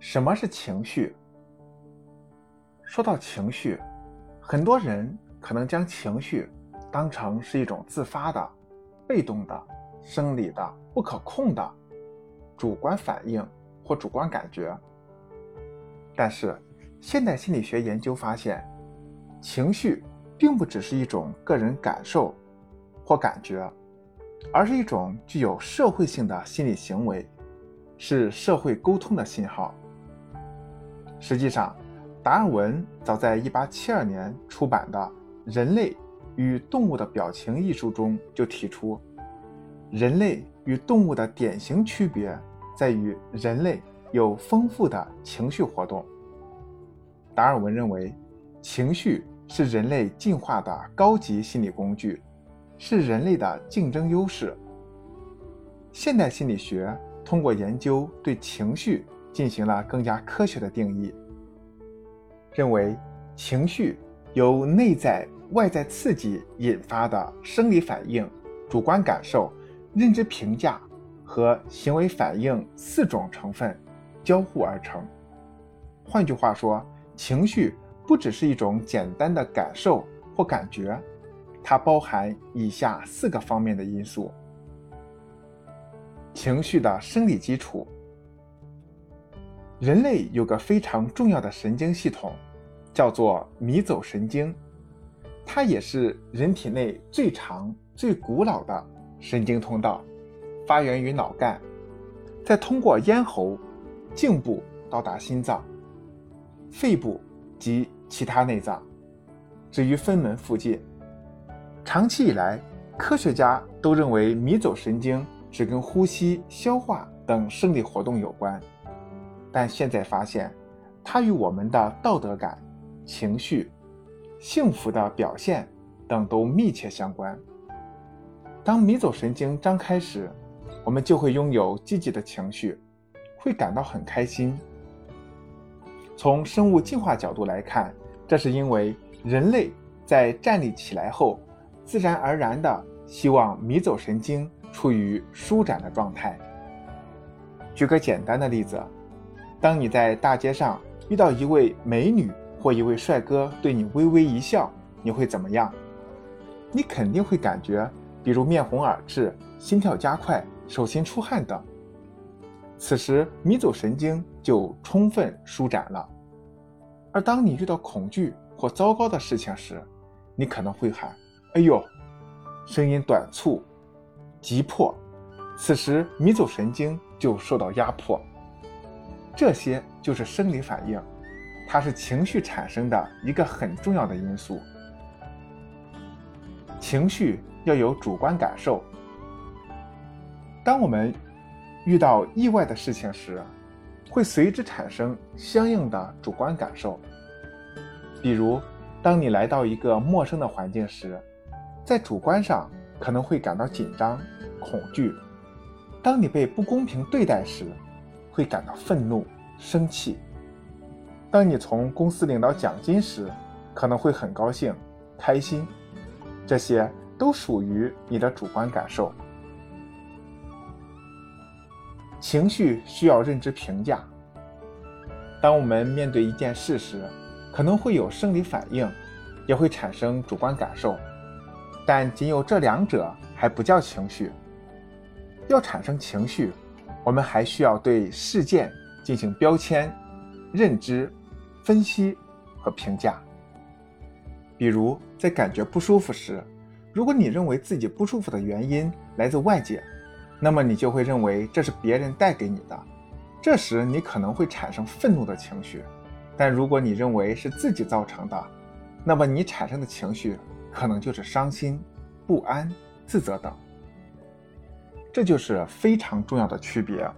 什么是情绪？说到情绪，很多人可能将情绪当成是一种自发的、被动的、生理的、不可控的主观反应或主观感觉。但是，现代心理学研究发现，情绪并不只是一种个人感受或感觉，而是一种具有社会性的心理行为，是社会沟通的信号。实际上，达尔文早在1872年出版的《人类与动物的表情》一书中就提出，人类与动物的典型区别在于人类有丰富的情绪活动。达尔文认为，情绪是人类进化的高级心理工具，是人类的竞争优势。现代心理学通过研究对情绪。进行了更加科学的定义，认为情绪由内在、外在刺激引发的生理反应、主观感受、认知评价和行为反应四种成分交互而成。换句话说，情绪不只是一种简单的感受或感觉，它包含以下四个方面的因素：情绪的生理基础。人类有个非常重要的神经系统，叫做迷走神经，它也是人体内最长、最古老的神经通道，发源于脑干，再通过咽喉、颈部到达心脏、肺部及其他内脏，至于分门附近。长期以来，科学家都认为迷走神经只跟呼吸、消化等生理活动有关。但现在发现，它与我们的道德感、情绪、幸福的表现等都密切相关。当迷走神经张开时，我们就会拥有积极的情绪，会感到很开心。从生物进化角度来看，这是因为人类在站立起来后，自然而然地希望迷走神经处于舒展的状态。举个简单的例子。当你在大街上遇到一位美女或一位帅哥对你微微一笑，你会怎么样？你肯定会感觉，比如面红耳赤、心跳加快、手心出汗等。此时迷走神经就充分舒展了。而当你遇到恐惧或糟糕的事情时，你可能会喊“哎呦”，声音短促、急迫。此时迷走神经就受到压迫。这些就是生理反应，它是情绪产生的一个很重要的因素。情绪要有主观感受。当我们遇到意外的事情时，会随之产生相应的主观感受。比如，当你来到一个陌生的环境时，在主观上可能会感到紧张、恐惧；当你被不公平对待时，会感到愤怒、生气。当你从公司领到奖金时，可能会很高兴、开心。这些都属于你的主观感受。情绪需要认知评价。当我们面对一件事时，可能会有生理反应，也会产生主观感受，但仅有这两者还不叫情绪。要产生情绪。我们还需要对事件进行标签、认知、分析和评价。比如，在感觉不舒服时，如果你认为自己不舒服的原因来自外界，那么你就会认为这是别人带给你的。这时，你可能会产生愤怒的情绪。但如果你认为是自己造成的，那么你产生的情绪可能就是伤心、不安、自责等。这就是非常重要的区别。